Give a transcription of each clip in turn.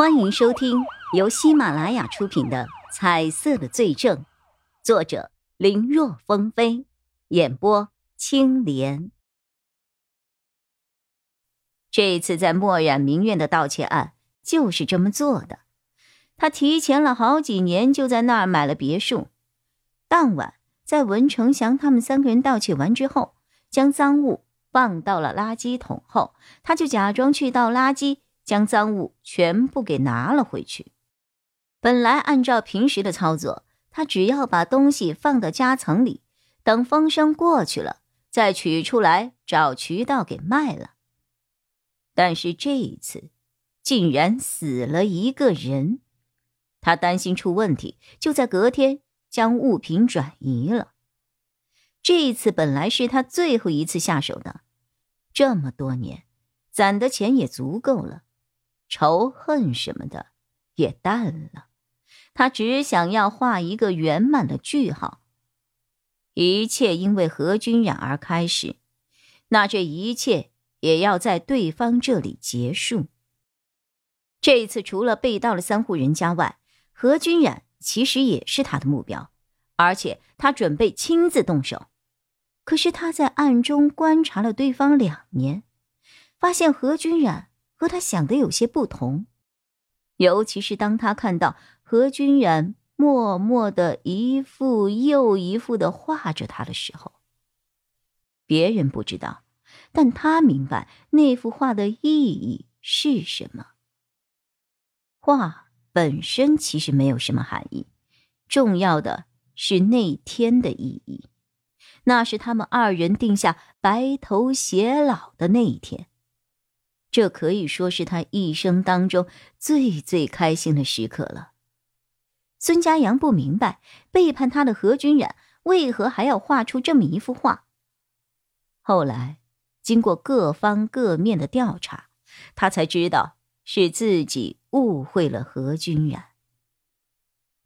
欢迎收听由喜马拉雅出品的《彩色的罪证》，作者林若风飞，演播青莲。这次在墨染名苑的盗窃案就是这么做的。他提前了好几年就在那儿买了别墅。当晚，在文成祥他们三个人盗窃完之后，将赃物放到了垃圾桶后，他就假装去倒垃圾。将赃物全部给拿了回去。本来按照平时的操作，他只要把东西放到夹层里，等风声过去了再取出来，找渠道给卖了。但是这一次，竟然死了一个人，他担心出问题，就在隔天将物品转移了。这一次本来是他最后一次下手的，这么多年攒的钱也足够了。仇恨什么的也淡了，他只想要画一个圆满的句号。一切因为何君染而开始，那这一切也要在对方这里结束。这一次除了被盗了三户人家外，何君染其实也是他的目标，而且他准备亲自动手。可是他在暗中观察了对方两年，发现何君染。和他想的有些不同，尤其是当他看到何君然默默的一幅又一幅的画着他的时候，别人不知道，但他明白那幅画的意义是什么。画本身其实没有什么含义，重要的是那天的意义，那是他们二人定下白头偕老的那一天。这可以说是他一生当中最最开心的时刻了。孙家阳不明白背叛他的何君染为何还要画出这么一幅画。后来，经过各方各面的调查，他才知道是自己误会了何君染。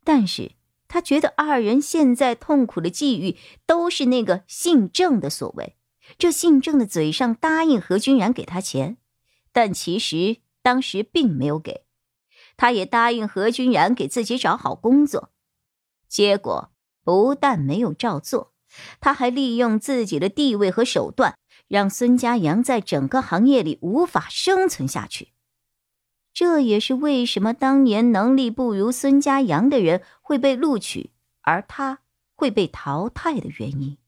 但是他觉得二人现在痛苦的际遇都是那个姓郑的所为。这姓郑的嘴上答应何君染给他钱。但其实当时并没有给，他也答应何君然给自己找好工作，结果不但没有照做，他还利用自己的地位和手段，让孙家阳在整个行业里无法生存下去。这也是为什么当年能力不如孙家阳的人会被录取，而他会被淘汰的原因。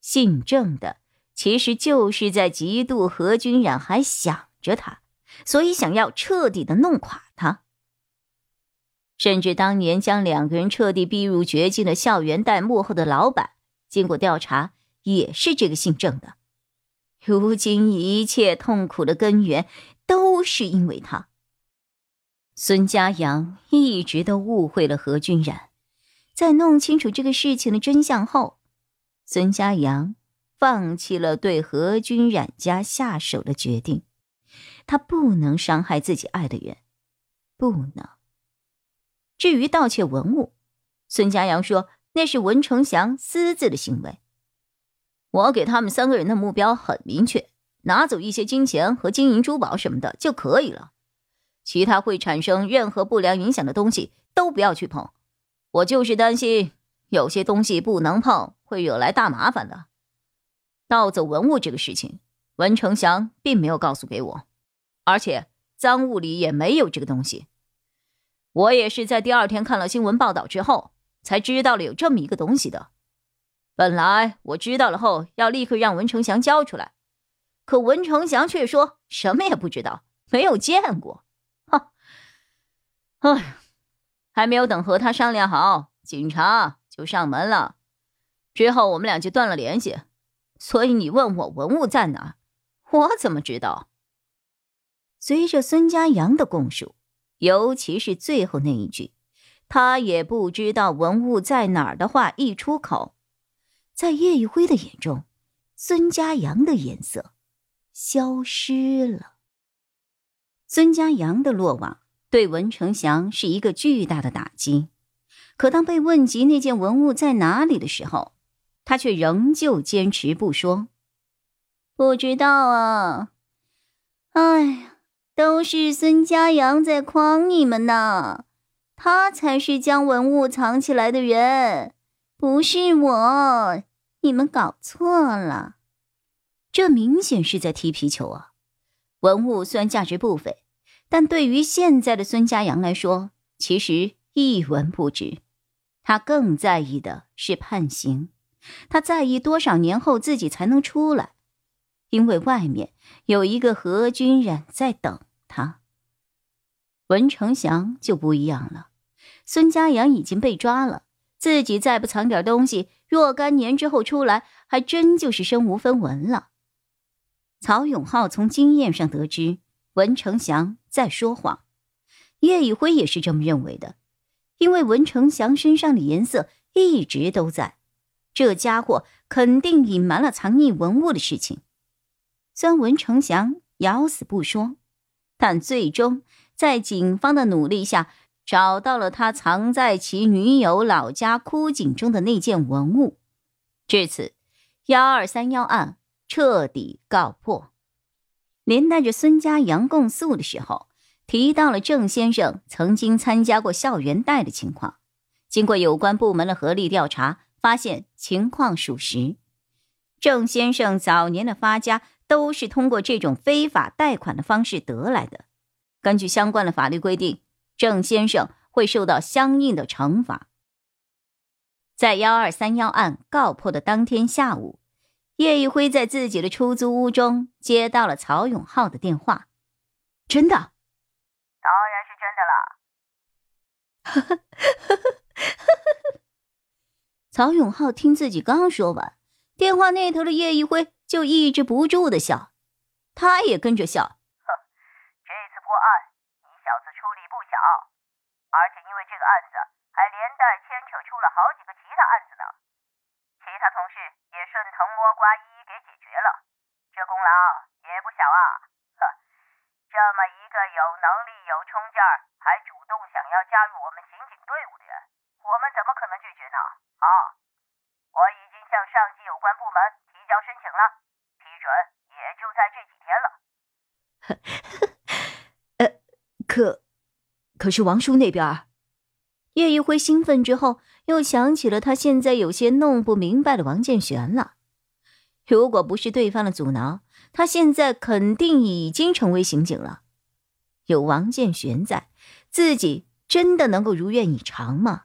姓郑的。其实就是在嫉妒何君染，还想着他，所以想要彻底的弄垮他。甚至当年将两个人彻底逼入绝境的校园贷幕后的老板，经过调查也是这个姓郑的。如今一切痛苦的根源都是因为他。孙家阳一直都误会了何君染，在弄清楚这个事情的真相后，孙家阳。放弃了对何君染家下手的决定，他不能伤害自己爱的人，不能。至于盗窃文物，孙家阳说那是文成祥私自的行为。我给他们三个人的目标很明确，拿走一些金钱和金银珠宝什么的就可以了，其他会产生任何不良影响的东西都不要去碰。我就是担心有些东西不能碰，会惹来大麻烦的。盗走文物这个事情，文成祥并没有告诉给我，而且赃物里也没有这个东西。我也是在第二天看了新闻报道之后，才知道了有这么一个东西的。本来我知道了后要立刻让文成祥交出来，可文成祥却说什么也不知道，没有见过。哼，哎，还没有等和他商量好，警察就上门了，之后我们俩就断了联系。所以你问我文物在哪，我怎么知道？随着孙家阳的供述，尤其是最后那一句“他也不知道文物在哪儿”的话一出口，在叶一辉的眼中，孙家阳的颜色消失了。孙家阳的落网对文成祥是一个巨大的打击，可当被问及那件文物在哪里的时候，他却仍旧坚持不说，不知道啊。哎呀，都是孙家阳在诓你们呢，他才是将文物藏起来的人，不是我，你们搞错了。这明显是在踢皮球啊！文物虽然价值不菲，但对于现在的孙家阳来说，其实一文不值。他更在意的是判刑，他在意多少年后自己才能出来。因为外面有一个何君染在等他。文成祥就不一样了，孙家阳已经被抓了，自己再不藏点东西，若干年之后出来，还真就是身无分文了。曹永浩从经验上得知文成祥在说谎，叶以辉也是这么认为的，因为文成祥身上的颜色一直都在，这家伙肯定隐瞒了藏匿文物的事情。虽然文成祥咬死不说，但最终在警方的努力下，找到了他藏在其女友老家枯井中的那件文物。至此，幺二三幺案彻底告破。连带着孙家阳供诉的时候，提到了郑先生曾经参加过校园贷的情况。经过有关部门的合力调查，发现情况属实。郑先生早年的发家。都是通过这种非法贷款的方式得来的。根据相关的法律规定，郑先生会受到相应的惩罚。在幺二三幺案告破的当天下午，叶一辉在自己的出租屋中接到了曹永浩的电话。真的？当然是真的了。曹永浩听自己刚说完，电话那头的叶一辉。就抑制不住的笑，他也跟着笑。哼，这次破案，你小子出力不小，而且因为这个案子，还连带牵扯出了好几个其他案子呢。其他同事也顺藤摸瓜，一一给解决了，这功劳也不小啊。哼，这么一个有能力、有冲劲儿，还主动想要加入我们刑警队伍的人，我们怎么可能拒绝呢？啊，我已经向上级有关部门提交申请了。批准也就在这几天了。呃，可，可是王叔那边，叶一辉兴奋之后，又想起了他现在有些弄不明白的王建玄了。如果不是对方的阻挠，他现在肯定已经成为刑警了。有王建玄在，自己真的能够如愿以偿吗？